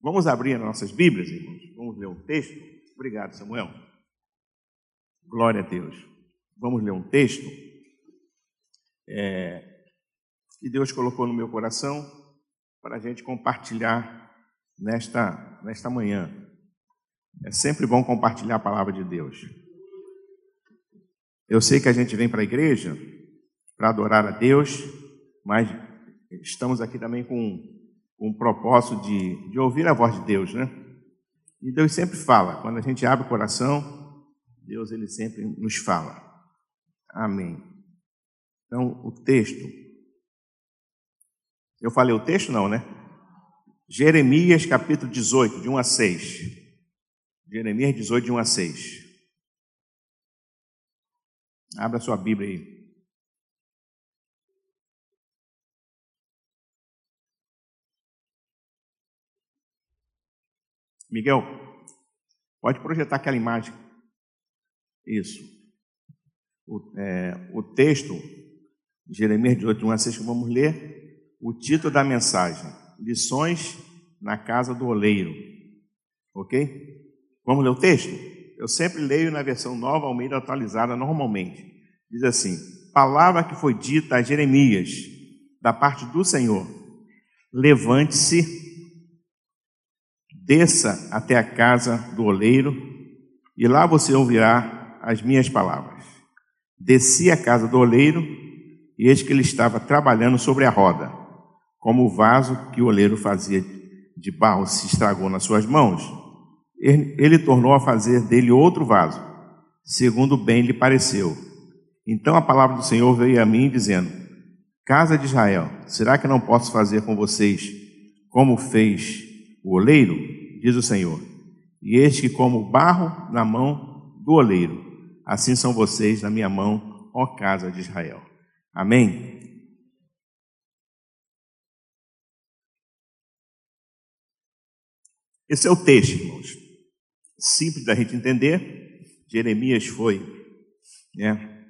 Vamos abrir as nossas Bíblias, irmãos. Vamos ler um texto. Obrigado, Samuel. Glória a Deus. Vamos ler um texto é, que Deus colocou no meu coração para a gente compartilhar nesta, nesta manhã. É sempre bom compartilhar a palavra de Deus. Eu sei que a gente vem para a igreja para adorar a Deus, mas estamos aqui também com, com um propósito de, de ouvir a voz de Deus, né? E Deus sempre fala, quando a gente abre o coração, Deus ele sempre nos fala. Amém. Então, o texto. Eu falei o texto, não, né? Jeremias capítulo 18, de 1 a 6. Jeremias 18, de 1 a 6. Abra sua Bíblia aí. Miguel, pode projetar aquela imagem. Isso. O, é, o texto, Jeremias 18, 1 a 6, que vamos ler, o título da mensagem: Lições na casa do oleiro. Ok? Vamos ler o texto? Eu sempre leio na versão nova, Almeida atualizada, normalmente. Diz assim: Palavra que foi dita a Jeremias, da parte do Senhor: Levante-se Desça até a casa do oleiro, e lá você ouvirá as minhas palavras. Desci à casa do oleiro, e eis que ele estava trabalhando sobre a roda, como o vaso que o oleiro fazia de barro se estragou nas suas mãos. Ele, ele tornou a fazer dele outro vaso, segundo bem lhe pareceu. Então a palavra do Senhor veio a mim, dizendo: Casa de Israel, será que não posso fazer com vocês como fez o oleiro? Diz o Senhor. E eis que, como barro na mão do oleiro, assim são vocês na minha mão, ó casa de Israel. Amém? Esse é o texto, irmãos. Simples da gente entender. Jeremias foi né,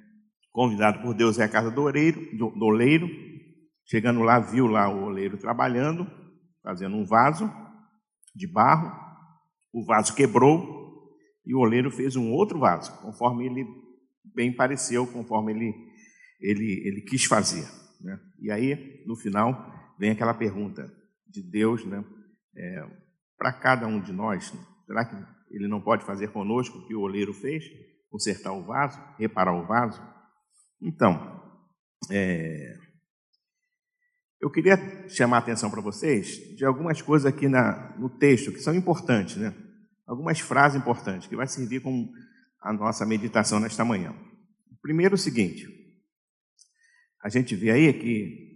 convidado por Deus à casa do oleiro, do, do oleiro. Chegando lá, viu lá o oleiro trabalhando, fazendo um vaso de barro, o vaso quebrou e o oleiro fez um outro vaso, conforme ele bem pareceu, conforme ele, ele, ele quis fazer. Né? E aí, no final, vem aquela pergunta de Deus né? É, para cada um de nós: será que ele não pode fazer conosco o que o oleiro fez? Consertar o vaso, reparar o vaso? Então, é, eu queria chamar a atenção para vocês de algumas coisas aqui na, no texto que são importantes, né? Algumas frases importantes que vai servir como a nossa meditação nesta manhã. Primeiro, o seguinte: a gente vê aí que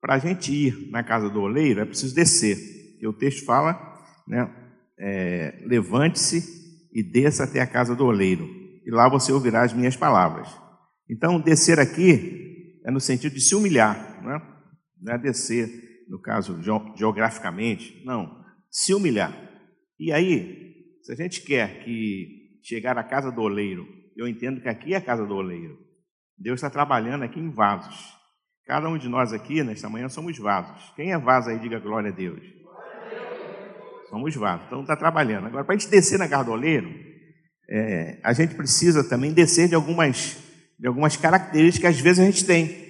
para a gente ir na casa do oleiro é preciso descer. E o texto fala, né? É, Levante-se e desça até a casa do oleiro, e lá você ouvirá as minhas palavras. Então, descer aqui é no sentido de se humilhar, né? Não é descer, no caso geograficamente, não, se humilhar. E aí, se a gente quer que chegar à casa do oleiro, eu entendo que aqui é a casa do oleiro. Deus está trabalhando aqui em vasos. Cada um de nós aqui, nesta manhã, somos vasos. Quem é vaso aí, diga glória a Deus. Somos vasos. Então está trabalhando. Agora, para a gente descer na casa do oleiro, é, a gente precisa também descer de algumas, de algumas características que às vezes a gente tem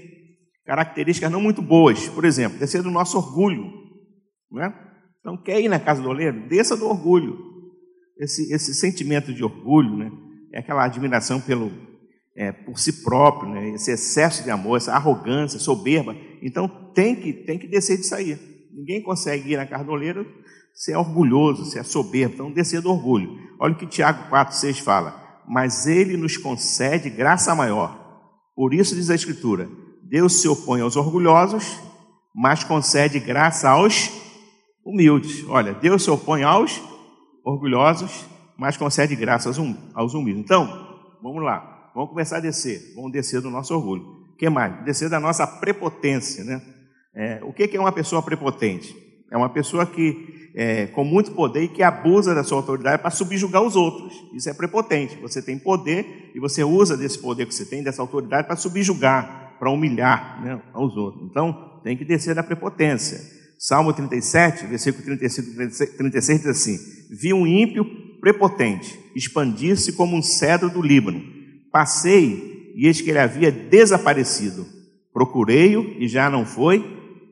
características não muito boas. Por exemplo, descer do nosso orgulho. Não é? Então, quer ir na casa do oleiro? Desça do orgulho. Esse, esse sentimento de orgulho né, é aquela admiração pelo, é, por si próprio, né, esse excesso de amor, essa arrogância, soberba. Então, tem que, tem que descer de sair. Ninguém consegue ir na casa do oleiro se é orgulhoso, se é soberbo. Então, descer do orgulho. Olha o que Tiago 4, 6 fala. Mas ele nos concede graça maior. Por isso diz a Escritura: Deus se opõe aos orgulhosos, mas concede graça aos humildes. Olha, Deus se opõe aos orgulhosos, mas concede graça aos, hum, aos humildes. Então, vamos lá, vamos começar a descer. Vamos descer do nosso orgulho. O que mais? Descer da nossa prepotência, né? É, o que é uma pessoa prepotente? É uma pessoa que, é, com muito poder e que abusa da sua autoridade para subjugar os outros. Isso é prepotente. Você tem poder e você usa desse poder que você tem, dessa autoridade, para subjugar para humilhar né, aos outros. Então, tem que descer da prepotência. Salmo 37, versículo 35 e 36 diz assim: Vi um ímpio prepotente expandir-se como um cedro do Líbano. Passei e eis que ele havia desaparecido. Procurei-o e já não foi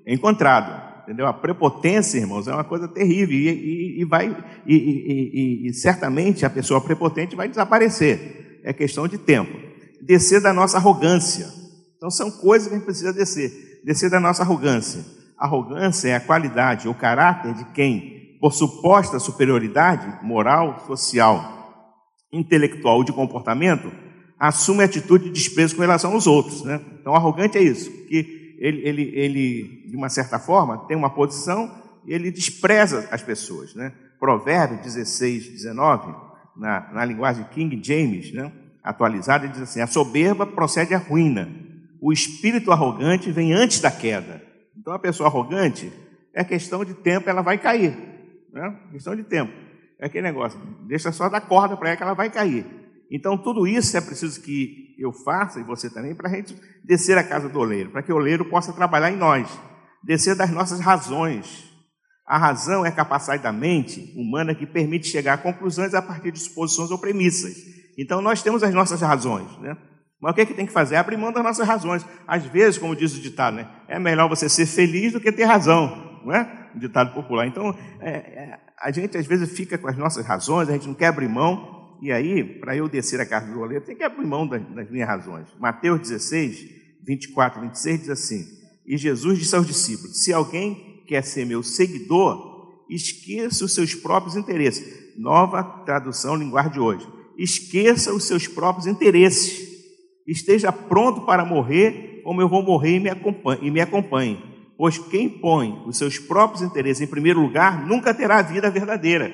encontrado. Entendeu? A prepotência, irmãos, é uma coisa terrível e, e, e vai e, e, certamente a pessoa prepotente vai desaparecer. É questão de tempo. Descer da nossa arrogância. Então são coisas que a gente precisa descer. Descer da nossa arrogância. Arrogância é a qualidade ou caráter de quem, por suposta superioridade moral, social, intelectual ou de comportamento, assume atitude de desprezo com relação aos outros. Né? Então, arrogante é isso, que ele, ele, ele, de uma certa forma, tem uma posição e ele despreza as pessoas. Né? Provérbio 16, 19, na, na linguagem King James, né? atualizada, diz assim: A soberba procede à ruína, o espírito arrogante vem antes da queda. Então, a pessoa arrogante, é questão de tempo, ela vai cair. Né? Questão de tempo. É aquele negócio, deixa só dar corda para ela que ela vai cair. Então, tudo isso é preciso que eu faça, e você também, para a gente descer a casa do oleiro, para que o oleiro possa trabalhar em nós, descer das nossas razões. A razão é a capacidade da mente humana que permite chegar a conclusões a partir de suposições ou premissas. Então, nós temos as nossas razões, né? Mas o que, é que tem que fazer? Abrir mão das nossas razões. Às vezes, como diz o ditado, né? é melhor você ser feliz do que ter razão, não é? Um ditado popular. Então, é, é, a gente às vezes fica com as nossas razões, a gente não quer abrir mão, e aí, para eu descer a casa do oleiro, tem que abrir mão das, das minhas razões. Mateus 16, 24, 26 diz assim: E Jesus disse aos discípulos: Se alguém quer ser meu seguidor, esqueça os seus próprios interesses. Nova tradução, linguagem de hoje. Esqueça os seus próprios interesses. Esteja pronto para morrer, como eu vou morrer e me acompanhe. E me acompanhe. Pois quem põe os seus próprios interesses em primeiro lugar nunca terá a vida verdadeira.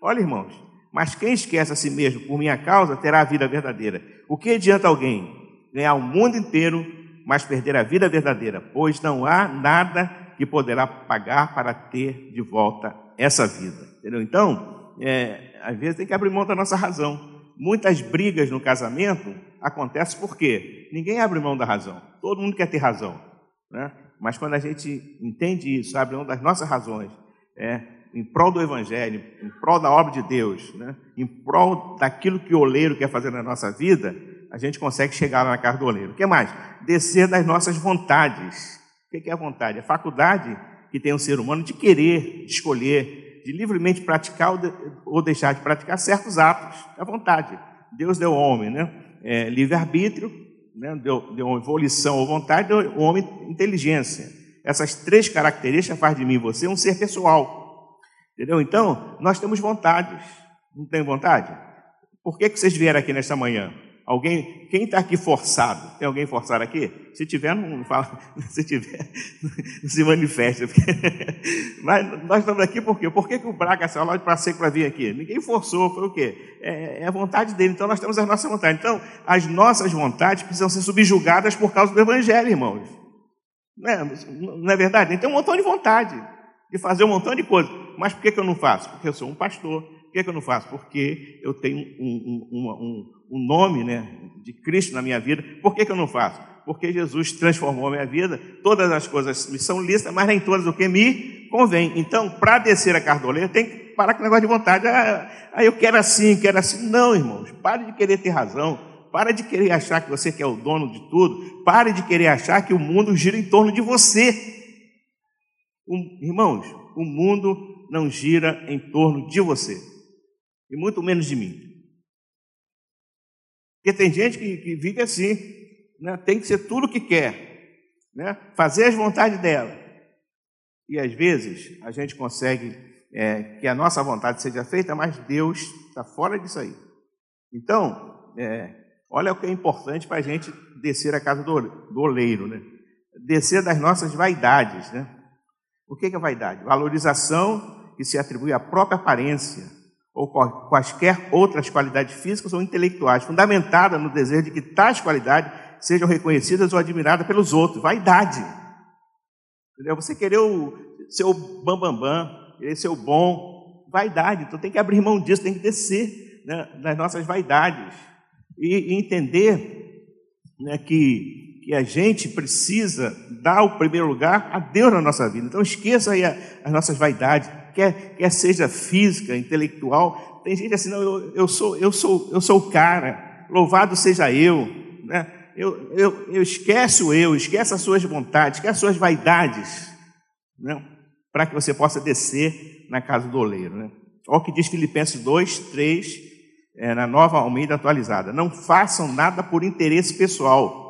Olha, irmãos, mas quem esquece a si mesmo por minha causa terá a vida verdadeira. O que adianta alguém ganhar o mundo inteiro, mas perder a vida verdadeira? Pois não há nada que poderá pagar para ter de volta essa vida. Entendeu? Então, é, às vezes tem que abrir mão da nossa razão. Muitas brigas no casamento acontecem porque ninguém abre mão da razão. Todo mundo quer ter razão. Né? Mas quando a gente entende isso, abre mão das nossas razões, é, em prol do Evangelho, em prol da obra de Deus, né? em prol daquilo que o oleiro quer fazer na nossa vida, a gente consegue chegar na casa do oleiro. O que mais? Descer das nossas vontades. O que é a vontade? A faculdade que tem o um ser humano de querer, de escolher, de livremente praticar ou deixar de praticar certos atos. É a vontade. Deus deu ao homem né? É, livre-arbítrio, né? deu, deu volição ou vontade, deu ao homem inteligência. Essas três características fazem de mim e você um ser pessoal. Entendeu? Então, nós temos vontades. Não tem vontade? Por que, que vocês vieram aqui nesta manhã? Alguém, quem está aqui forçado? Tem alguém forçado aqui? Se tiver, não fala. Se tiver, não se manifesta. Mas nós estamos aqui por quê? Por que, que o Braga saiu lá de para para vir aqui? Ninguém forçou, foi o quê? É, é, a vontade dele. Então nós temos as nossas vontades. Então, as nossas vontades precisam ser subjugadas por causa do Evangelho, irmãos. Não é, não é verdade? Então, tem um montão de vontade de fazer um montão de coisas. Mas por que, que eu não faço? Porque eu sou um pastor. Que, que eu não faço? Porque eu tenho um, um, um, um nome né, de Cristo na minha vida. Por que, que eu não faço? Porque Jesus transformou a minha vida. Todas as coisas me são listas, mas nem todas o que me convém. Então, para descer a cardoleira, tem que parar com o negócio de vontade. Ah, eu quero assim, quero assim. Não, irmãos, pare de querer ter razão. Para de querer achar que você é o dono de tudo. Pare de querer achar que o mundo gira em torno de você. Irmãos, o mundo não gira em torno de você, e muito menos de mim. Porque tem gente que, que vive assim, né? tem que ser tudo o que quer, né? fazer as vontades dela. E às vezes a gente consegue é, que a nossa vontade seja feita, mas Deus está fora disso aí. Então, é, olha o que é importante para a gente descer a casa do, do oleiro, né? descer das nossas vaidades, né? O que é vaidade? Valorização que se atribui à própria aparência ou quaisquer outras qualidades físicas ou intelectuais, fundamentada no desejo de que tais qualidades sejam reconhecidas ou admiradas pelos outros. Vaidade. Entendeu? Você querer o, ser o bambambam, bam, bam, querer ser o bom. Vaidade. Então tem que abrir mão disso, tem que descer né, nas nossas vaidades. E, e entender né, que que a gente precisa dar o primeiro lugar a Deus na nossa vida. Então esqueça aí as nossas vaidades, quer, quer seja física, intelectual. Tem gente assim, não, eu, eu, sou, eu, sou, eu sou o cara, louvado seja eu. Né? Eu, eu, eu esquece o eu, esquece as suas vontades, esquece as suas vaidades, né? para que você possa descer na casa do oleiro. Né? Olha o que diz Filipenses 2, 3, é, na nova Almeida atualizada. Não façam nada por interesse pessoal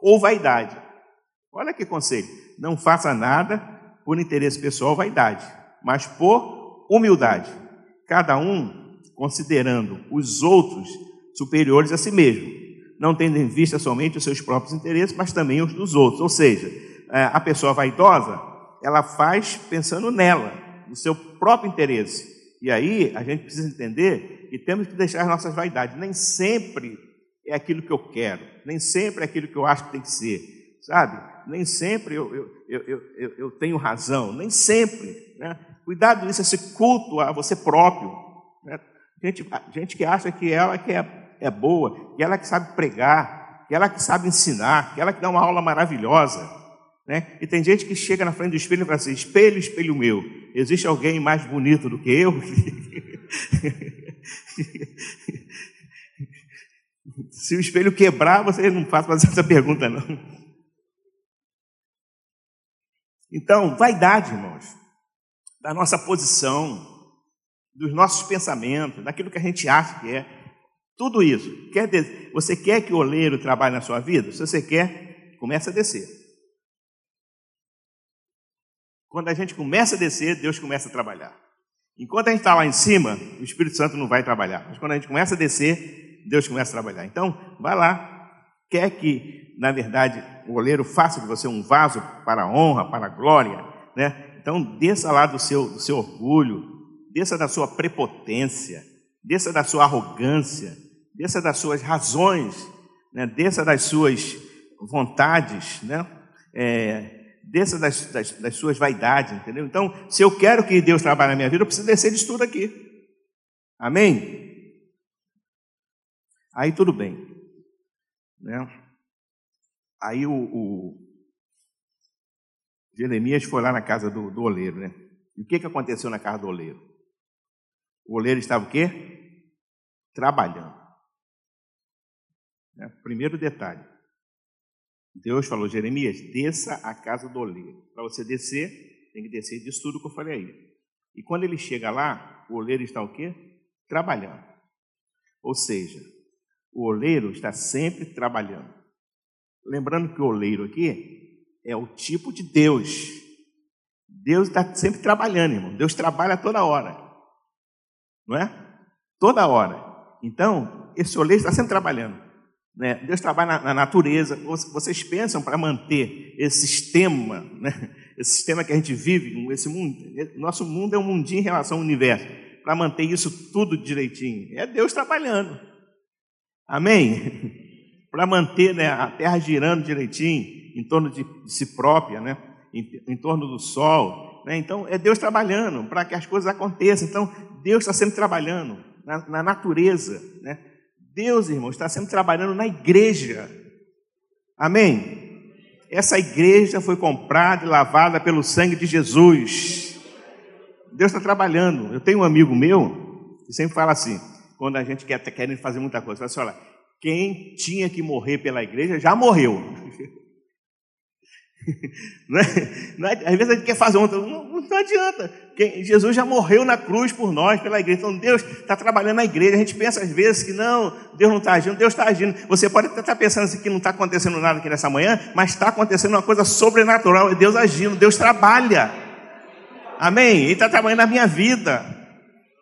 ou vaidade. Olha que conselho. Não faça nada por interesse pessoal ou vaidade, mas por humildade. Cada um considerando os outros superiores a si mesmo, não tendo em vista somente os seus próprios interesses, mas também os dos outros. Ou seja, é, a pessoa vaidosa, ela faz pensando nela, no seu próprio interesse e aí a gente precisa entender que temos que deixar as nossas vaidades. Nem sempre é aquilo que eu quero, nem sempre é aquilo que eu acho que tem que ser, sabe? Nem sempre eu, eu, eu, eu, eu tenho razão, nem sempre. Né? Cuidado nisso, esse culto a você próprio. Né? Gente, gente que acha que ela que é, é boa, que ela que sabe pregar, que ela que sabe ensinar, que ela que dá uma aula maravilhosa. Né? E tem gente que chega na frente do espelho e fala assim: espelho, espelho meu, existe alguém mais bonito do que eu? Se o espelho quebrar, você não faz mais essa pergunta, não. Então, vaidade, irmãos, da nossa posição, dos nossos pensamentos, daquilo que a gente acha que é, tudo isso. Quer você quer que o oleiro trabalhe na sua vida? Se você quer, começa a descer. Quando a gente começa a descer, Deus começa a trabalhar. Enquanto a gente está lá em cima, o Espírito Santo não vai trabalhar. Mas quando a gente começa a descer, Deus começa a trabalhar. Então, vai lá. Quer que, na verdade, o oleiro faça de você um vaso para a honra, para a glória, né? Então, desça lá do seu, do seu orgulho, desça da sua prepotência, desça da sua arrogância, desça das suas razões, né? desça das suas vontades, né? É, desça das, das, das, suas vaidades, entendeu? Então, se eu quero que Deus trabalhe na minha vida, eu preciso descer disso tudo aqui. Amém? Aí tudo bem. Né? Aí o, o, Jeremias foi lá na casa do, do oleiro, né? E o que, que aconteceu na casa do oleiro? O oleiro estava o quê? Trabalhando. Né? Primeiro detalhe. Deus falou, Jeremias, desça a casa do oleiro. Para você descer, tem que descer disso tudo que eu falei aí. E quando ele chega lá, o oleiro está o quê? Trabalhando. Ou seja, o oleiro está sempre trabalhando. Lembrando que o oleiro aqui é o tipo de Deus. Deus está sempre trabalhando, irmão. Deus trabalha toda hora. Não é? Toda hora. Então, esse oleiro está sempre trabalhando. Né? Deus trabalha na, na natureza. Vocês pensam para manter esse sistema, né? esse sistema que a gente vive, esse mundo, nosso mundo é um mundinho em relação ao universo, para manter isso tudo direitinho. É Deus trabalhando. Amém? para manter né, a terra girando direitinho, em torno de, de si própria, né? em, em torno do sol. Né? Então, é Deus trabalhando para que as coisas aconteçam. Então, Deus está sempre trabalhando na, na natureza. Né? Deus, irmão, está sempre trabalhando na igreja. Amém? Essa igreja foi comprada e lavada pelo sangue de Jesus. Deus está trabalhando. Eu tenho um amigo meu que sempre fala assim, quando a gente quer querendo fazer muita coisa, fala assim, olha, quem tinha que morrer pela igreja já morreu. Não é? Não é? Às vezes a gente quer fazer outra, não, não adianta. Jesus já morreu na cruz por nós, pela igreja. Então Deus está trabalhando na igreja. A gente pensa às vezes que não, Deus não está agindo, Deus está agindo. Você pode até estar tá pensando assim, que não está acontecendo nada aqui nessa manhã, mas está acontecendo uma coisa sobrenatural. É Deus agindo, Deus trabalha. Amém? Ele está trabalhando na minha vida.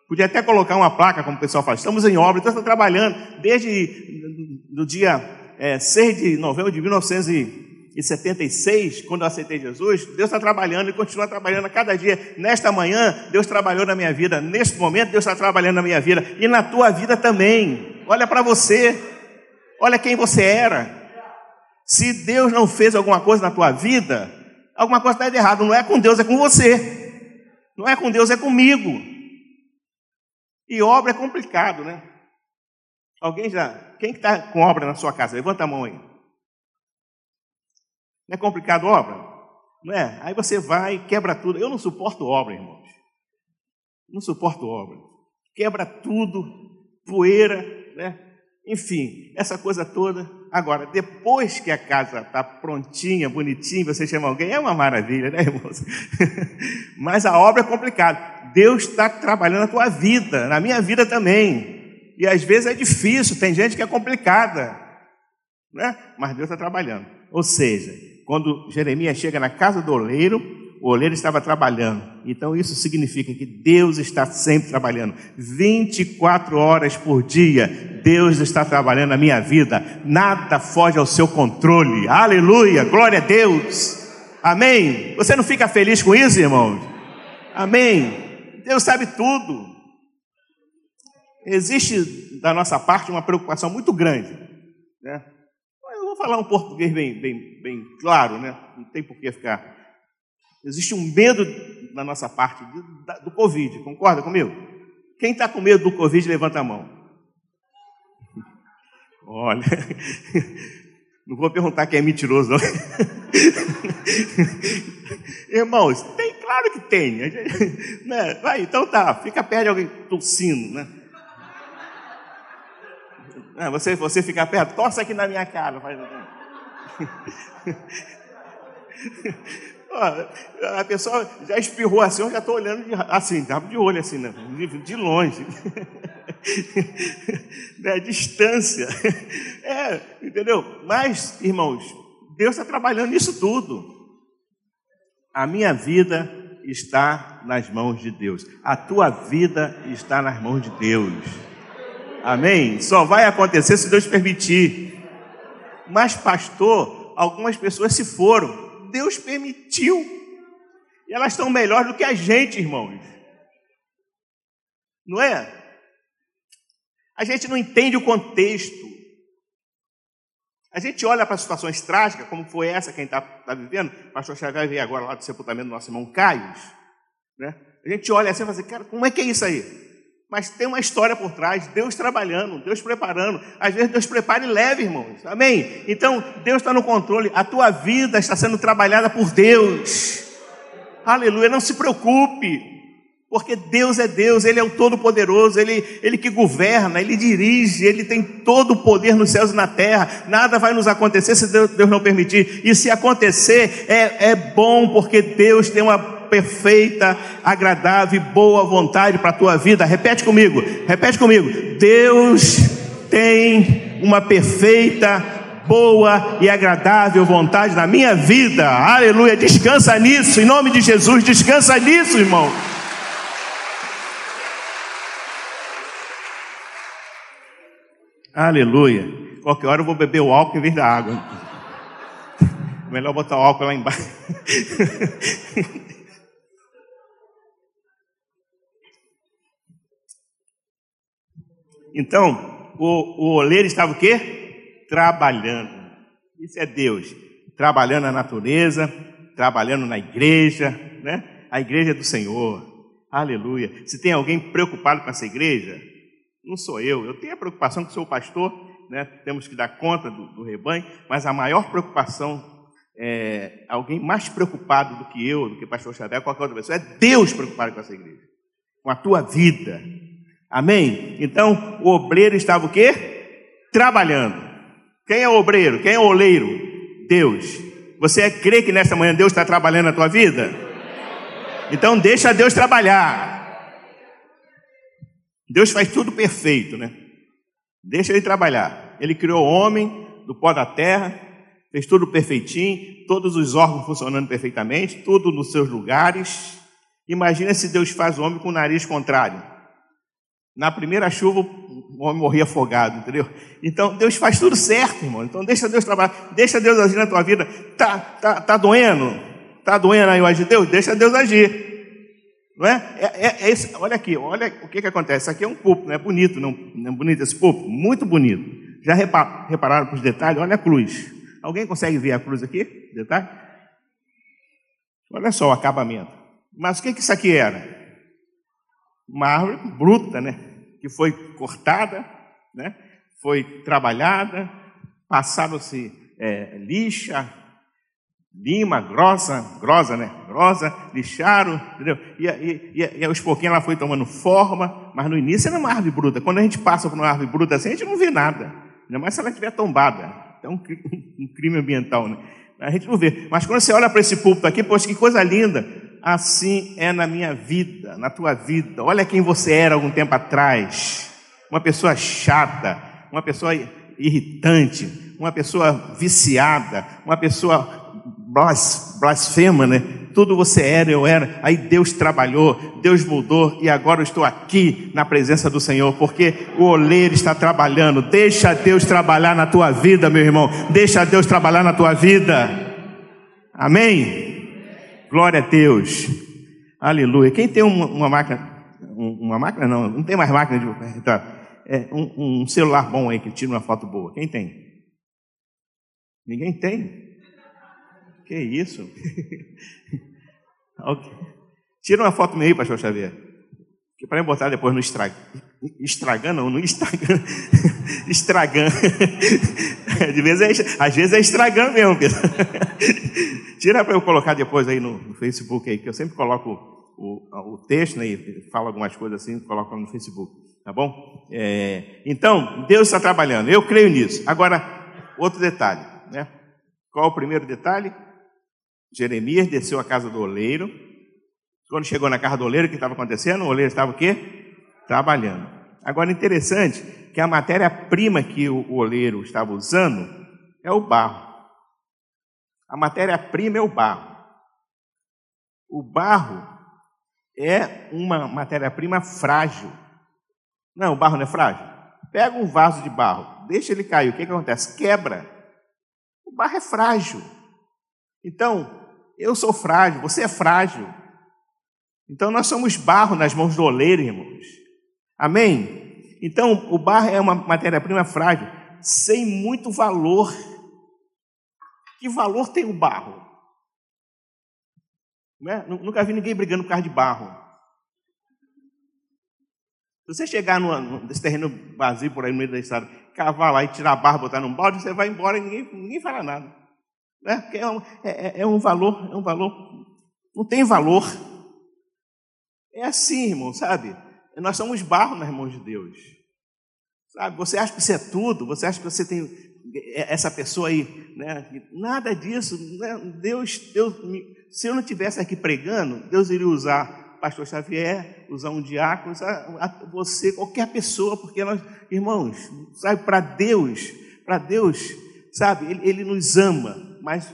Podia até colocar uma placa, como o pessoal fala, estamos em obra, Deus está trabalhando desde no dia é, 6 de novembro de 1900 em 76, quando eu aceitei Jesus, Deus está trabalhando e continua trabalhando a cada dia. Nesta manhã, Deus trabalhou na minha vida. Neste momento, Deus está trabalhando na minha vida. E na tua vida também. Olha para você. Olha quem você era. Se Deus não fez alguma coisa na tua vida, alguma coisa está errada. Não é com Deus, é com você. Não é com Deus, é comigo. E obra é complicado, né? Alguém já. Quem está com obra na sua casa? Levanta a mão aí. Não é complicado obra? Não é? Aí você vai, quebra tudo. Eu não suporto obra, irmãos. Não suporto obra. Quebra tudo, poeira, né? Enfim, essa coisa toda. Agora, depois que a casa está prontinha, bonitinha, você chama alguém, é uma maravilha, né, irmãos? Mas a obra é complicada. Deus está trabalhando na tua vida, na minha vida também. E às vezes é difícil, tem gente que é complicada, né? Mas Deus está trabalhando. Ou seja, quando Jeremias chega na casa do oleiro, o oleiro estava trabalhando. Então isso significa que Deus está sempre trabalhando. 24 horas por dia, Deus está trabalhando na minha vida. Nada foge ao seu controle. Aleluia! Glória a Deus! Amém? Você não fica feliz com isso, irmãos? Amém? Deus sabe tudo. Existe da nossa parte uma preocupação muito grande. Né? Falar um português bem, bem, bem claro, né? não tem por que ficar Existe um medo na nossa parte do, do Covid, concorda comigo? Quem está com medo do Covid, levanta a mão. Olha, não vou perguntar quem é mentiroso, não. Irmãos, tem, claro que tem. Né? Vai, então tá, fica perto de alguém tossindo, né? Ah, você, você fica perto, torce aqui na minha cara. Faz... A pessoa já espirrou assim, eu já estou olhando de, assim, de olho assim, né? de longe. né? Distância. É, entendeu? Mas, irmãos, Deus está trabalhando nisso tudo. A minha vida está nas mãos de Deus. A tua vida está nas mãos de Deus. Amém? Só vai acontecer se Deus permitir. Mas, pastor, algumas pessoas se foram. Deus permitiu. E elas estão melhor do que a gente, irmãos. Não é? A gente não entende o contexto. A gente olha para situações trágicas, como foi essa que a gente está tá vivendo. O pastor Xavier veio agora lá do sepultamento do nosso irmão Caio. Né? A gente olha assim e fala assim, cara, como é que é isso aí? Mas tem uma história por trás, Deus trabalhando, Deus preparando. Às vezes Deus prepara e leva, irmãos. Amém? Então, Deus está no controle. A tua vida está sendo trabalhada por Deus. Aleluia. Não se preocupe. Porque Deus é Deus, Ele é o Todo-Poderoso, Ele, Ele que governa, Ele dirige, Ele tem todo o poder nos céus e na terra. Nada vai nos acontecer se Deus, Deus não permitir. E se acontecer, é, é bom, porque Deus tem uma perfeita, agradável e boa vontade para a tua vida. Repete comigo, repete comigo. Deus tem uma perfeita, boa e agradável vontade na minha vida. Aleluia. Descansa nisso, em nome de Jesus, descansa nisso, irmão. Aleluia. Qualquer hora eu vou beber o álcool em vez da água. Melhor botar o álcool lá embaixo. Então, o, o oleiro estava o quê? Trabalhando. Isso é Deus. Trabalhando na natureza, trabalhando na igreja, né? A igreja é do Senhor. Aleluia. Se tem alguém preocupado com essa igreja, não sou eu. Eu tenho a preocupação que sou pastor, né? Temos que dar conta do, do rebanho, mas a maior preocupação é alguém mais preocupado do que eu, do que pastor Xavier, qualquer outra pessoa, é Deus preocupado com essa igreja, com a tua vida, Amém? Então, o obreiro estava o quê? Trabalhando. Quem é o obreiro? Quem é o oleiro? Deus. Você crê que nesta manhã Deus está trabalhando na tua vida? Então deixa Deus trabalhar. Deus faz tudo perfeito, né? Deixa ele trabalhar. Ele criou o homem do pó da terra, fez tudo perfeitinho, todos os órgãos funcionando perfeitamente, tudo nos seus lugares. Imagina se Deus faz o homem com o nariz contrário. Na primeira chuva, o homem morria afogado, entendeu? Então, Deus faz tudo certo, irmão. Então, deixa Deus trabalhar, deixa Deus agir na tua vida. Tá, tá, tá doendo? Tá doendo aí o agir de Deus? Deixa Deus agir. Não é? é, é, é esse, olha aqui, olha o que, que acontece. Isso aqui é um púlpito, não é bonito, não, não é bonito esse púlpito? Muito bonito. Já repararam para os detalhes? Olha a cruz. Alguém consegue ver a cruz aqui? Detalhe? Olha só o acabamento. Mas o que, que isso aqui era? Uma árvore bruta, né? Que foi cortada, né? foi trabalhada, passaram-se é, lixa, lima, grossa, grossa, né? Grossa, lixaram, entendeu? E, e, e, e aos pouquinhos ela foi tomando forma, mas no início era uma árvore bruta. Quando a gente passa por uma árvore bruta assim, a gente não vê nada. Ainda mais se ela estiver tombada. É um, um crime ambiental, né? A gente não vê. Mas quando você olha para esse púlpito aqui, poxa, que coisa linda. Assim é na minha vida, na tua vida. Olha quem você era algum tempo atrás. Uma pessoa chata, uma pessoa irritante, uma pessoa viciada, uma pessoa blasfema, né? Tudo você era, eu era. Aí Deus trabalhou, Deus mudou e agora eu estou aqui na presença do Senhor, porque o oleiro está trabalhando. Deixa Deus trabalhar na tua vida, meu irmão. Deixa Deus trabalhar na tua vida. Amém? Glória a Deus. Aleluia. Quem tem uma, uma máquina, uma máquina não, não tem mais máquina de tá, é, um, um celular bom aí que tira uma foto boa. Quem tem? Ninguém tem? Que isso? okay. Tira uma foto meio, pastor Xavier. Que para botar depois no Instagram. Instagram não, no Instagram. Instagram. De vez é, às vezes é Instagram mesmo. Tira para eu colocar depois aí no, no, Facebook aí, que eu sempre coloco o, o texto né, e falo algumas coisas assim, coloco no Facebook. Tá bom? É, então, Deus está trabalhando. Eu creio nisso. Agora, outro detalhe. Né? Qual o primeiro detalhe? Jeremias desceu à casa do oleiro. Quando chegou na casa do oleiro, o que estava acontecendo? O oleiro estava o quê? Trabalhando. Agora, interessante que a matéria-prima que o oleiro estava usando é o barro. A matéria-prima é o barro. O barro é uma matéria-prima frágil. Não, o barro não é frágil? Pega um vaso de barro, deixa ele cair, o que, que acontece? Quebra. O barro é frágil. Então, eu sou frágil, você é frágil. Então nós somos barro nas mãos do oleiro, irmãos. Amém? Então o barro é uma matéria-prima frágil, sem muito valor. Que valor tem o barro? Né? Nunca vi ninguém brigando por causa de barro. Se você chegar nesse terreno vazio por aí no meio da estrada, cavar lá e tirar barro, botar num balde, você vai embora e ninguém, ninguém fala nada. Né? É, um, é, é, é um valor, é um valor, não tem valor. É assim, irmão, sabe? Nós somos barro nas mãos de Deus. Sabe? Você acha que você é tudo? Você acha que você tem é, essa pessoa aí, né? Nada disso. Né? Deus, Deus, se eu não tivesse aqui pregando, Deus iria usar Pastor Xavier, usar um diácono, usar você, qualquer pessoa, porque nós, irmãos, sabe? Para Deus, para Deus, sabe? Ele, ele nos ama mas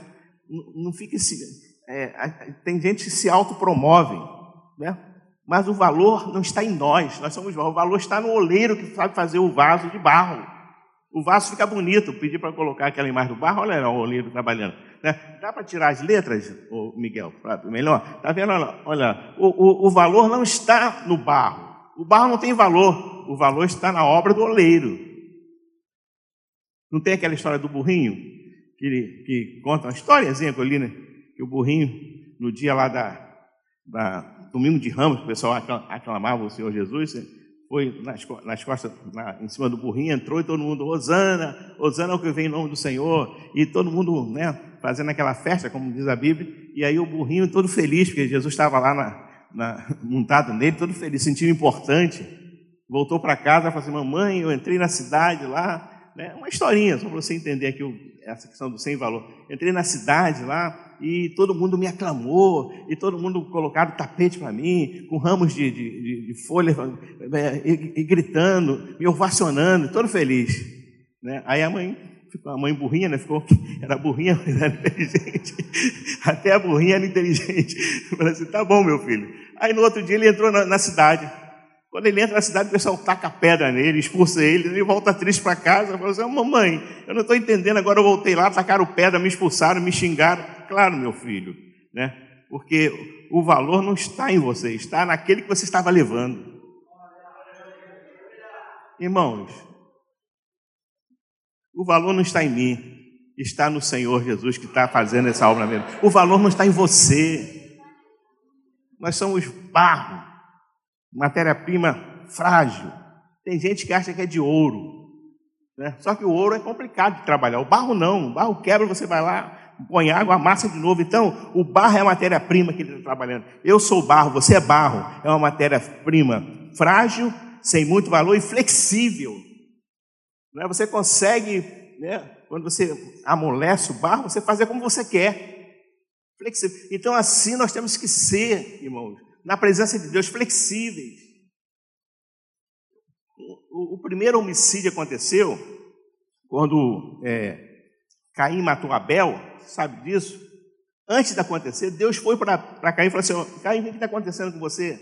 não fique se. É, tem gente que se autopromove, né? Mas o valor não está em nós, nós somos o valor está no oleiro que sabe fazer o vaso de barro. O vaso fica bonito, pedi para colocar aquela imagem do barro, olha lá o oleiro trabalhando. Né? Dá para tirar as letras, Miguel, melhor? Está vendo? Olha, olha o, o, o valor não está no barro. O barro não tem valor, o valor está na obra do oleiro. Não tem aquela história do burrinho? que, que conta uma historiazinha que eu li, né? Que o burrinho, no dia lá da, da domingo de ramos, o pessoal aclamava o Senhor Jesus, né? foi nas, nas costas, na, em cima do burrinho, entrou e todo mundo, Osana, Osana é o que vem em nome do Senhor, e todo mundo, né, fazendo aquela festa, como diz a Bíblia, e aí o burrinho todo feliz, porque Jesus estava lá na, na, montado nele, todo feliz, sentindo importante, voltou para casa e falou assim, mamãe, eu entrei na cidade lá, né? Uma historinha, só para você entender aqui essa questão do sem valor. Entrei na cidade lá e todo mundo me aclamou, e todo mundo colocaram tapete para mim, com ramos de, de, de folha, é, e, e, gritando, me ovacionando, todo feliz. Né? Aí a mãe, a mãe burrinha, né? Ficou, era burrinha, mas era inteligente. Até a burrinha era inteligente. Falei assim, tá bom, meu filho. Aí no outro dia ele entrou na, na cidade. Quando ele entra na cidade, o pessoal taca pedra nele, expulsa ele, ele volta triste para casa, fala assim, mamãe, eu não estou entendendo, agora eu voltei lá, tacaram pedra, me expulsaram, me xingaram. Claro, meu filho, né? Porque o valor não está em você, está naquele que você estava levando. Irmãos, o valor não está em mim, está no Senhor Jesus que está fazendo essa obra mesmo. O valor não está em você. Nós somos barro matéria-prima frágil. Tem gente que acha que é de ouro. Né? Só que o ouro é complicado de trabalhar. O barro não. O barro quebra, você vai lá, põe água, amassa de novo. Então, o barro é a matéria-prima que ele está trabalhando. Eu sou barro, você é barro. É uma matéria-prima frágil, sem muito valor e flexível. Não é? Você consegue, né, quando você amolece o barro, você fazer como você quer. Flexível. Então, assim nós temos que ser, irmãos, na presença de Deus, flexíveis. O, o primeiro homicídio aconteceu quando é, Caim matou Abel, sabe disso? Antes de acontecer, Deus foi para Caim e falou assim: Caim, o que está acontecendo com você?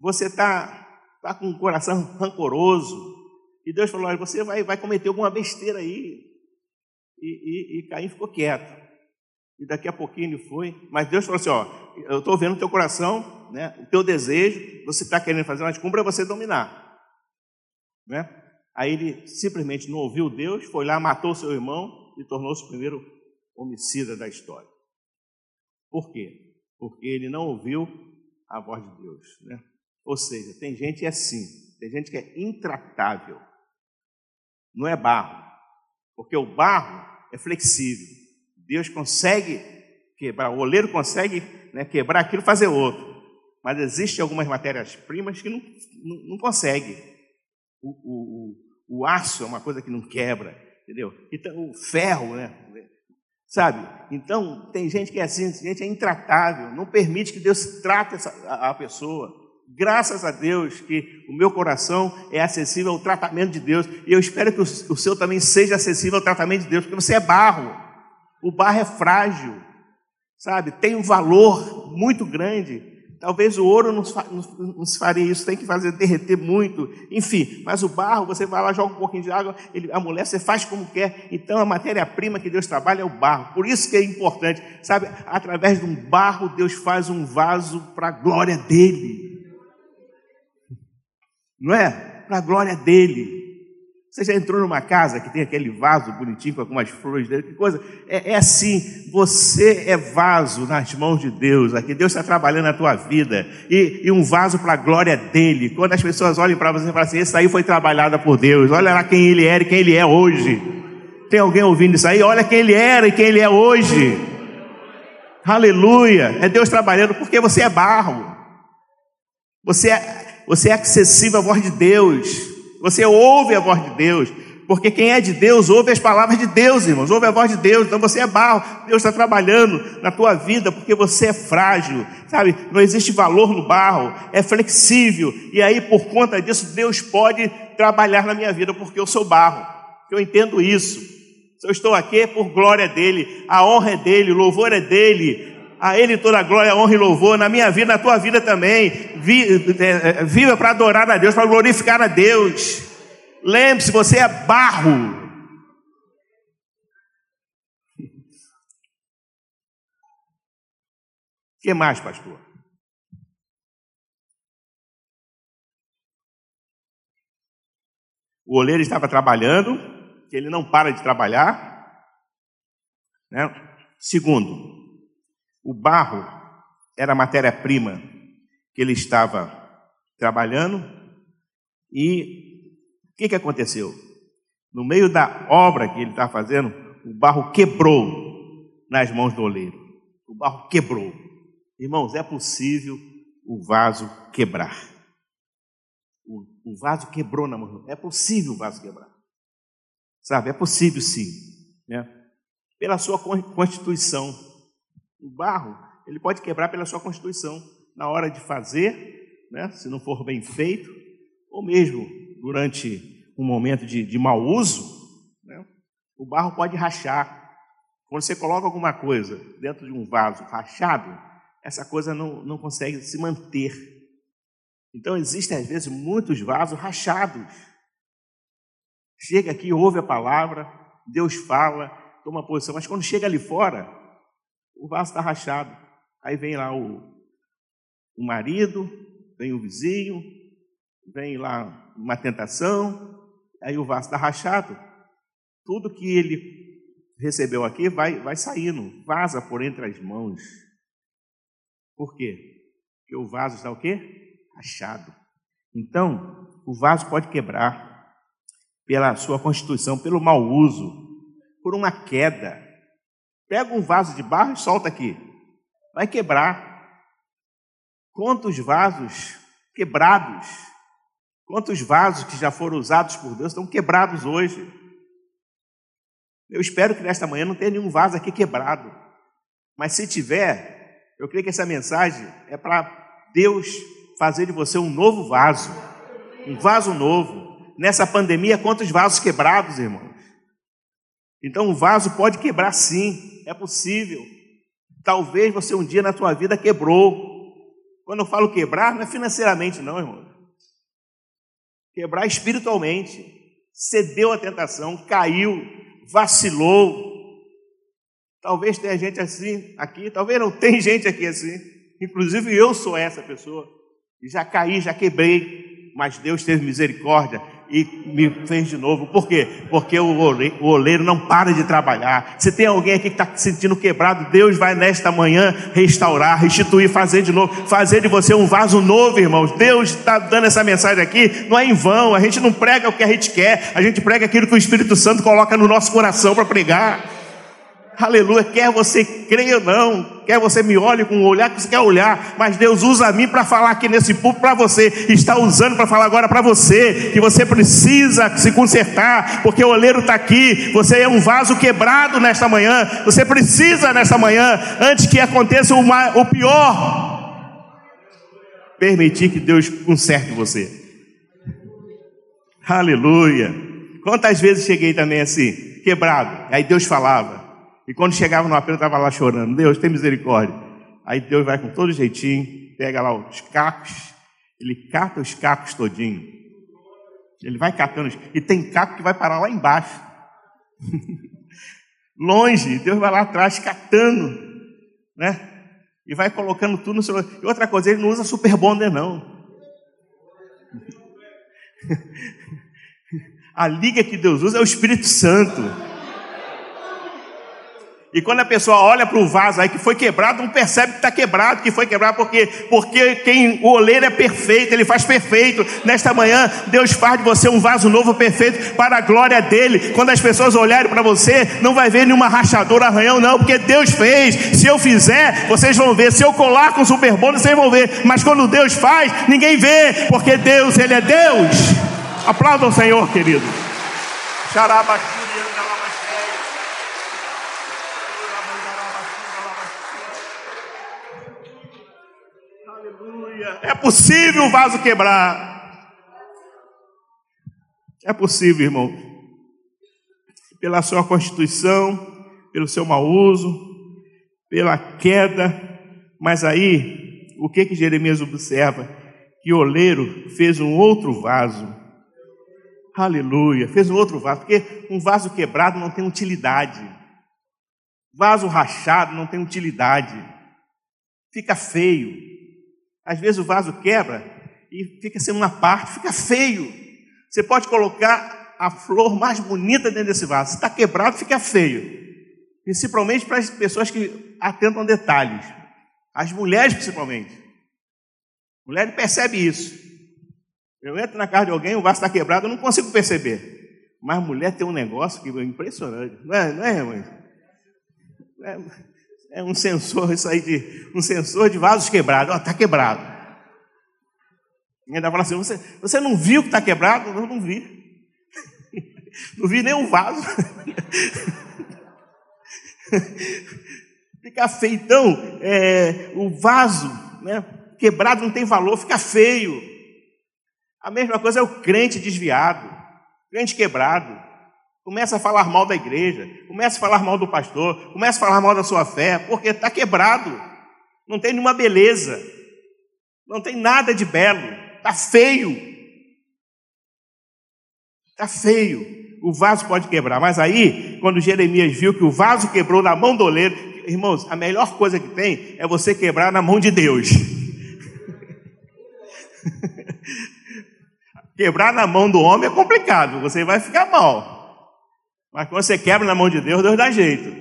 Você está tá com um coração rancoroso. E Deus falou: você vai, vai cometer alguma besteira aí. E, e, e Caim ficou quieto. E daqui a pouquinho ele foi. Mas Deus falou assim: ó, eu estou vendo o teu coração, né, o teu desejo, você está querendo fazer uma cumpra você dominar. Né? Aí ele simplesmente não ouviu Deus, foi lá, matou seu irmão e tornou-se o primeiro homicida da história. Por quê? Porque ele não ouviu a voz de Deus. Né? Ou seja, tem gente assim, tem gente que é intratável. Não é barro, porque o barro é flexível. Deus consegue quebrar, o oleiro consegue né, quebrar aquilo e fazer outro. Mas existem algumas matérias-primas que não, não, não consegue. O, o, o, aço é uma coisa que não quebra, entendeu? Então, o ferro, né? Sabe? Então, tem gente que é assim, gente é intratável, não permite que Deus trate essa, a, a pessoa. Graças a Deus que o meu coração é acessível ao tratamento de Deus. E eu espero que o, o seu também seja acessível ao tratamento de Deus, porque você é barro. O barro é frágil, sabe? Tem um valor muito grande. Talvez o ouro não, se faria isso, tem que fazer derreter muito, enfim. Mas o barro, você vai lá, joga um pouquinho de água, ele, a mulher, você faz como quer. Então a matéria-prima que Deus trabalha é o barro. Por isso que é importante, sabe? Através de um barro, Deus faz um vaso para a glória dele. Não é? Para a glória dele. Você já entrou numa casa que tem aquele vaso bonitinho com algumas flores dentro? Que coisa? É, é, assim, você é vaso nas mãos de Deus. Aqui Deus está trabalhando na tua vida. E, e um vaso para a glória dele. Quando as pessoas olham para você e falam assim, esse aí foi trabalhado por Deus. Olha lá quem ele era e quem ele é hoje. Tem alguém ouvindo isso aí? Olha quem ele era e quem ele é hoje. Aleluia. É Deus trabalhando porque você é barro. Você é, você é acessível à voz de Deus. Você ouve a voz de Deus. Porque quem é de Deus ouve as palavras de Deus, irmãos, ouve a voz de Deus. Então você é barro, Deus está trabalhando na tua vida porque você é frágil, sabe? Não existe valor no barro, é flexível. E aí, por conta disso, Deus pode trabalhar na minha vida porque eu sou barro. Eu entendo isso. Se eu estou aqui é por glória dele, a honra é dele, o louvor é dele. A Ele toda a glória, honra e louvor na minha vida, na tua vida também. É, é, viva para adorar a Deus, para glorificar a Deus. Lembre-se, você é barro. O que mais, pastor? O oleiro estava trabalhando, ele não para de trabalhar. Né? Segundo, o barro era a matéria-prima que ele estava trabalhando e o que, que aconteceu? No meio da obra que ele está fazendo, o barro quebrou nas mãos do oleiro. O barro quebrou. Irmãos, é possível o vaso quebrar. O, o vaso quebrou na mão. É possível o vaso quebrar. Sabe? É possível sim. Né? Pela sua constituição o barro, ele pode quebrar pela sua constituição na hora de fazer, né, se não for bem feito, ou mesmo durante um momento de, de mau uso, né, o barro pode rachar. Quando você coloca alguma coisa dentro de um vaso rachado, essa coisa não, não consegue se manter. Então, existem às vezes muitos vasos rachados. Chega aqui, ouve a palavra, Deus fala, toma posição, mas quando chega ali fora, o vaso está rachado. Aí vem lá o, o marido, vem o vizinho, vem lá uma tentação, aí o vaso está rachado. Tudo que ele recebeu aqui vai, vai saindo, vaza por entre as mãos. Por quê? Porque o vaso está o quê? Rachado. Então, o vaso pode quebrar pela sua constituição, pelo mau uso, por uma queda Pega um vaso de barro e solta aqui. Vai quebrar. Quantos vasos quebrados, quantos vasos que já foram usados por Deus estão quebrados hoje? Eu espero que nesta manhã não tenha nenhum vaso aqui quebrado. Mas se tiver, eu creio que essa mensagem é para Deus fazer de você um novo vaso. Um vaso novo. Nessa pandemia, quantos vasos quebrados, irmãos? Então, o vaso pode quebrar sim, é possível. Talvez você um dia na sua vida quebrou. Quando eu falo quebrar, não é financeiramente, não, irmão. Quebrar espiritualmente. Cedeu à tentação, caiu, vacilou. Talvez tenha gente assim aqui, talvez não tenha gente aqui assim. Inclusive eu sou essa pessoa. Já caí, já quebrei, mas Deus teve misericórdia e me fez de novo. Por quê? Porque o oleiro, não para de trabalhar. Se tem alguém aqui que está se sentindo quebrado, Deus vai nesta manhã restaurar, restituir, fazer de novo, fazer de você um vaso novo, irmãos. Deus está dando essa mensagem aqui, não é em vão. A gente não prega o que a gente quer, a gente prega aquilo que o Espírito Santo coloca no nosso coração para pregar. Aleluia, quer você creia ou não, quer você me olhe com o olhar que você quer olhar, mas Deus usa a mim para falar aqui nesse público para você, está usando para falar agora para você, que você precisa se consertar, porque o oleiro está aqui, você é um vaso quebrado nesta manhã, você precisa nesta manhã, antes que aconteça o, pior, permitir que Deus conserte você. Aleluia. Quantas vezes cheguei também assim, quebrado, aí Deus falava, e quando chegava no apelo, estava lá chorando. Deus, tem misericórdia. Aí Deus vai com todo jeitinho, pega lá os cacos, ele cata os cacos todinho. Ele vai catando. E tem caco que vai parar lá embaixo. Longe, Deus vai lá atrás catando, né? E vai colocando tudo no seu. E outra coisa, ele não usa super bonder, não. A liga que Deus usa é o Espírito Santo. E quando a pessoa olha para o vaso aí que foi quebrado, não percebe que está quebrado, que foi quebrado, porque, porque quem o oleiro é perfeito, ele faz perfeito. Nesta manhã, Deus faz de você um vaso novo perfeito para a glória dele. Quando as pessoas olharem para você, não vai ver nenhuma rachadura, arranhão, não, porque Deus fez. Se eu fizer, vocês vão ver. Se eu colar com super bônus, vocês vão ver. Mas quando Deus faz, ninguém vê, porque Deus, Ele é Deus. Aplaudam o Senhor, querido. Xarabaxi. É possível o vaso quebrar. É possível, irmão. Pela sua constituição, pelo seu mau uso, pela queda. Mas aí, o que que Jeremias observa? Que o oleiro fez um outro vaso. Aleluia, fez um outro vaso, porque um vaso quebrado não tem utilidade. Vaso rachado não tem utilidade. Fica feio. Às vezes o vaso quebra e fica sendo uma parte, fica feio. Você pode colocar a flor mais bonita dentro desse vaso. Se está quebrado, fica feio. Principalmente para as pessoas que atentam detalhes. As mulheres, principalmente. Mulher percebe isso. Eu entro na casa de alguém, o vaso está quebrado, eu não consigo perceber. Mas mulher tem um negócio que é impressionante. Não é, não é irmã? É, é um sensor, isso aí de um sensor de vasos quebrados. Ó, está quebrado. E ainda fala assim: você, você não viu que está quebrado? Eu não vi. Não vi nem o vaso. fica feio. Então, é, o vaso né, quebrado não tem valor, fica feio. A mesma coisa é o crente desviado, crente quebrado. Começa a falar mal da igreja, começa a falar mal do pastor, começa a falar mal da sua fé, porque está quebrado, não tem nenhuma beleza, não tem nada de belo, está feio. Está feio. O vaso pode quebrar, mas aí, quando Jeremias viu que o vaso quebrou na mão do oleiro, irmãos, a melhor coisa que tem é você quebrar na mão de Deus. quebrar na mão do homem é complicado, você vai ficar mal. Mas quando você quebra na mão de Deus, Deus dá jeito.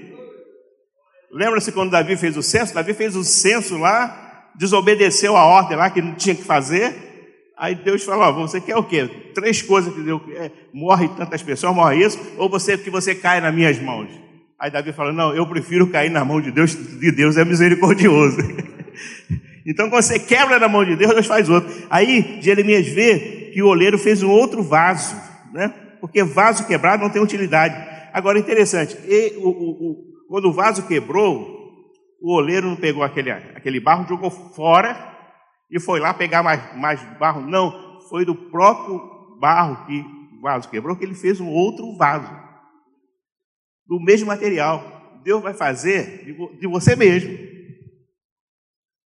Lembra-se quando Davi fez o censo? Davi fez o censo lá, desobedeceu a ordem lá que não tinha que fazer. Aí Deus falou: ó, você quer o quê? Três coisas que Deus é, morre tantas pessoas, morre isso, ou você que você cai nas minhas mãos. Aí Davi fala: Não, eu prefiro cair na mão de Deus, de Deus é misericordioso. então, quando você quebra na mão de Deus, Deus faz outro. Aí Jeremias vê que o oleiro fez um outro vaso, né? Porque vaso quebrado não tem utilidade. Agora, interessante, e, o, o, o, quando o vaso quebrou, o oleiro não pegou aquele, aquele barro, jogou fora e foi lá pegar mais, mais barro. Não, foi do próprio barro que o vaso quebrou que ele fez um outro vaso do mesmo material. Deus vai fazer de, de você mesmo.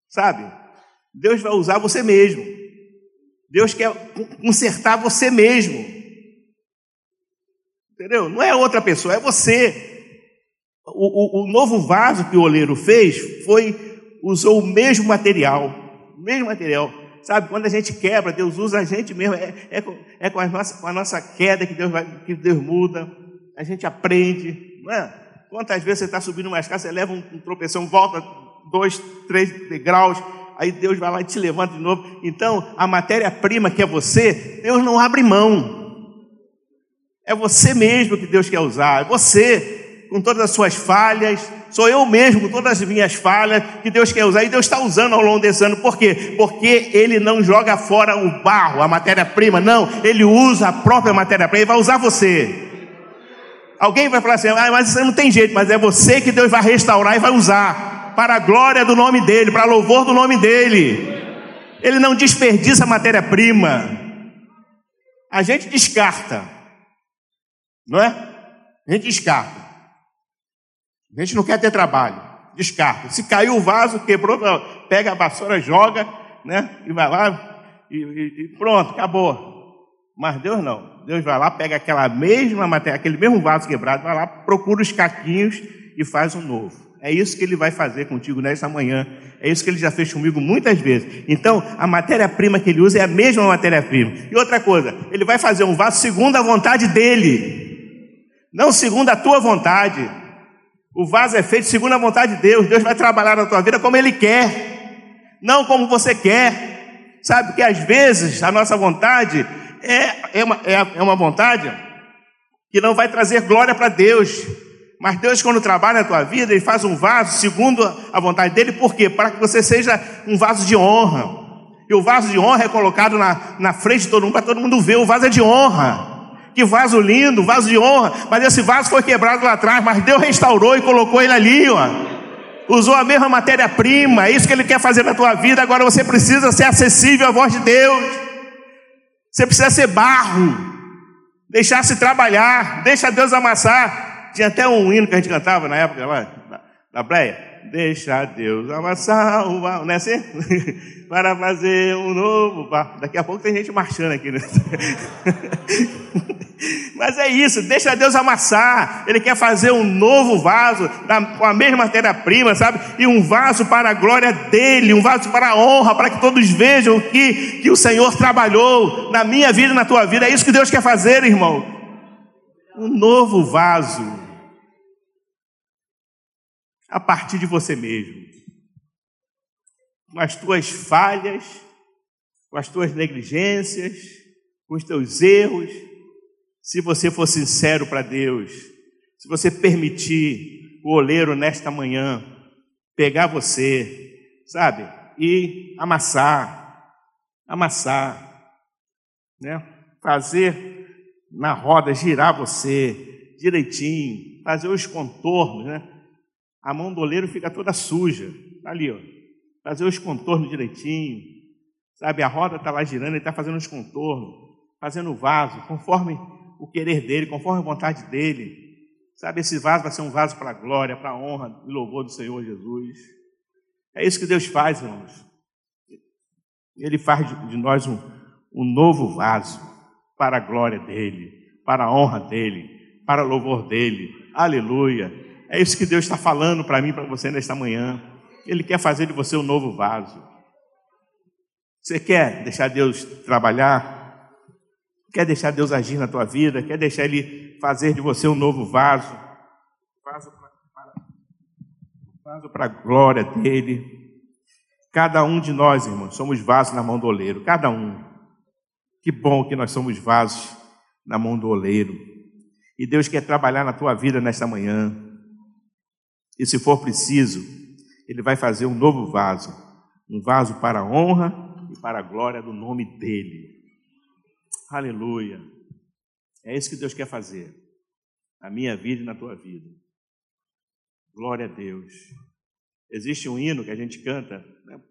Sabe? Deus vai usar você mesmo. Deus quer consertar você mesmo. Entendeu? Não é outra pessoa, é você. O, o, o, novo vaso que o oleiro fez foi usou o mesmo material, o mesmo material. Sabe, quando a gente quebra, Deus usa a gente mesmo. É, é, é com, a nossa, com a nossa queda que Deus, vai, que Deus muda. A gente aprende. Não é? Quantas vezes você está subindo uma escada, você leva um, um tropeção, volta dois, três degraus, aí Deus vai lá e te levanta de novo. Então, a matéria-prima que é você, Deus não abre mão. É você mesmo que Deus quer usar, é você, com todas as suas falhas, sou eu mesmo, com todas as minhas falhas, que Deus quer usar, e Deus está usando ao longo desse ano, por quê? Porque Ele não joga fora o barro, a matéria-prima, não, Ele usa a própria matéria-prima, Ele vai usar você. Alguém vai falar assim, ah, mas isso não tem jeito, mas é você que Deus vai restaurar e vai usar, para a glória do nome dEle, para louvor do nome dEle. Ele não desperdiça matéria-prima. A gente descarta, não é? A gente descarta. A gente não quer ter trabalho, descarta. Se caiu o vaso, quebrou, pega a vassoura, joga, né? E vai lá e, e, e pronto, acabou. Mas Deus não. Deus vai lá, pega aquela mesma matéria, aquele mesmo vaso quebrado, vai lá, procura os caquinhos e faz um novo. É isso que ele vai fazer contigo nesta manhã. É isso que ele já fez comigo muitas vezes. Então, a matéria-prima que ele usa é a mesma matéria-prima. E outra coisa, ele vai fazer um vaso segundo a vontade dele, não segundo a tua vontade. O vaso é feito segundo a vontade de Deus. Deus vai trabalhar na tua vida como ele quer, não como você quer. Sabe que às vezes a nossa vontade é, é, uma, é, é uma vontade que não vai trazer glória para Deus. Mas Deus, quando trabalha na tua vida, Ele faz um vaso segundo a vontade dEle, por quê? Para que você seja um vaso de honra. E o vaso de honra é colocado na, na frente de todo mundo, para todo mundo ver. O vaso é de honra. Que vaso lindo, vaso de honra. Mas esse vaso foi quebrado lá atrás, mas Deus restaurou e colocou ele ali, ó. Usou a mesma matéria-prima, é isso que Ele quer fazer na tua vida. Agora você precisa ser acessível à voz de Deus. Você precisa ser barro, deixar-se trabalhar, deixa Deus amassar. Tinha até um hino que a gente cantava na época lá, na praia. Deixa Deus amassar o barro, não é assim? Para fazer um novo barro. Daqui a pouco tem gente marchando aqui, né? Mas é isso, deixa Deus amassar. Ele quer fazer um novo vaso com a mesma matéria-prima, sabe? E um vaso para a glória dele, um vaso para a honra, para que todos vejam que, que o Senhor trabalhou na minha vida e na tua vida. É isso que Deus quer fazer, irmão. Um novo vaso a partir de você mesmo. Com as tuas falhas, com as tuas negligências, com os teus erros se você for sincero para Deus, se você permitir o oleiro nesta manhã pegar você, sabe, e amassar, amassar, né? Fazer na roda girar você direitinho, fazer os contornos, né? A mão do oleiro fica toda suja, tá ali, ó. Fazer os contornos direitinho, sabe? A roda está lá girando, ele está fazendo os contornos, fazendo o vaso, conforme o querer dele, conforme a vontade dele. Sabe, esse vaso vai ser um vaso para a glória, para a honra e louvor do Senhor Jesus. É isso que Deus faz, irmãos. Ele faz de nós um, um novo vaso para a glória dele, para a honra dele, para o louvor dele. Aleluia. É isso que Deus está falando para mim para você nesta manhã. Ele quer fazer de você um novo vaso. Você quer deixar Deus trabalhar? Quer deixar Deus agir na tua vida? Quer deixar Ele fazer de você um novo vaso? Vaso para a glória dEle. Cada um de nós, irmãos, somos vasos na mão do oleiro. Cada um. Que bom que nós somos vasos na mão do oleiro. E Deus quer trabalhar na tua vida nesta manhã. E se for preciso, ele vai fazer um novo vaso, um vaso para a honra e para a glória do nome dele. Aleluia. É isso que Deus quer fazer na minha vida e na tua vida. Glória a Deus. Existe um hino que a gente canta. Né?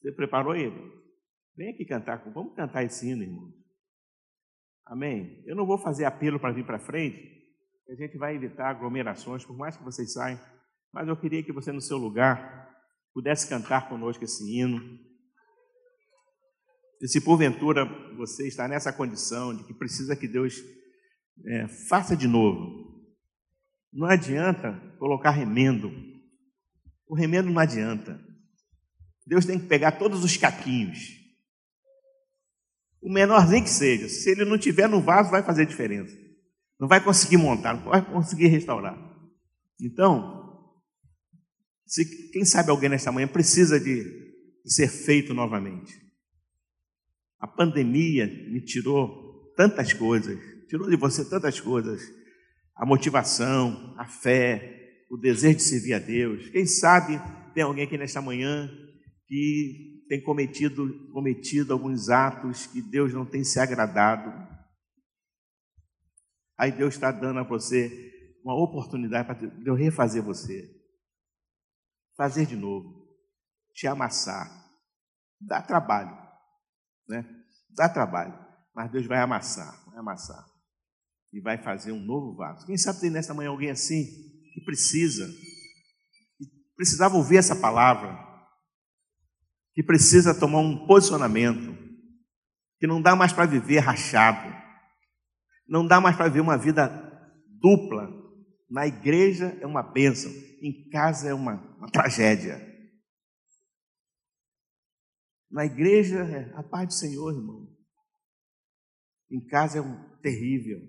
Você preparou ele? Vem aqui cantar. Vamos cantar esse hino, irmão. Amém? Eu não vou fazer apelo para vir para frente. A gente vai evitar aglomerações, por mais que vocês saiam. Mas eu queria que você, no seu lugar, pudesse cantar conosco esse hino. E se porventura você está nessa condição de que precisa que Deus é, faça de novo, não adianta colocar remendo. O remendo não adianta. Deus tem que pegar todos os caquinhos. O menorzinho que seja. Se ele não tiver no vaso, vai fazer diferença. Não vai conseguir montar, não vai conseguir restaurar. Então, se, quem sabe alguém nesta manhã precisa de, de ser feito novamente. A pandemia me tirou tantas coisas, tirou de você tantas coisas. A motivação, a fé, o desejo de servir a Deus. Quem sabe tem alguém aqui nesta manhã que tem cometido, cometido alguns atos que Deus não tem se agradado. Aí Deus está dando a você uma oportunidade para Deus refazer você. Fazer de novo. Te amassar. Dá trabalho né? Dá trabalho, mas Deus vai amassar, vai amassar e vai fazer um novo vaso. Quem sabe tem nesta manhã alguém assim que precisa, que precisava ouvir essa palavra, que precisa tomar um posicionamento, que não dá mais para viver rachado, não dá mais para viver uma vida dupla. Na igreja é uma bênção, em casa é uma, uma tragédia. Na igreja é a paz do Senhor, irmão. Em casa é um terrível.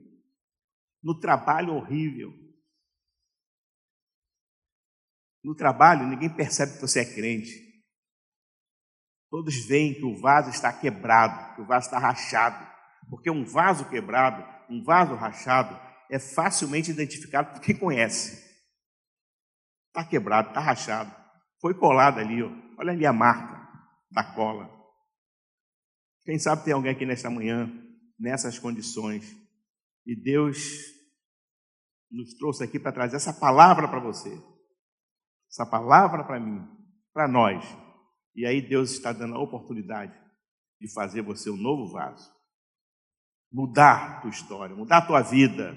No trabalho, horrível. No trabalho, ninguém percebe que você é crente. Todos veem que o vaso está quebrado, que o vaso está rachado. Porque um vaso quebrado, um vaso rachado, é facilmente identificado por quem conhece. Está quebrado, está rachado. Foi colado ali, ó. olha ali a marca da cola. Quem sabe tem alguém aqui nesta manhã, nessas condições, e Deus nos trouxe aqui para trazer essa palavra para você, essa palavra para mim, para nós. E aí Deus está dando a oportunidade de fazer você um novo vaso, mudar tua história, mudar tua vida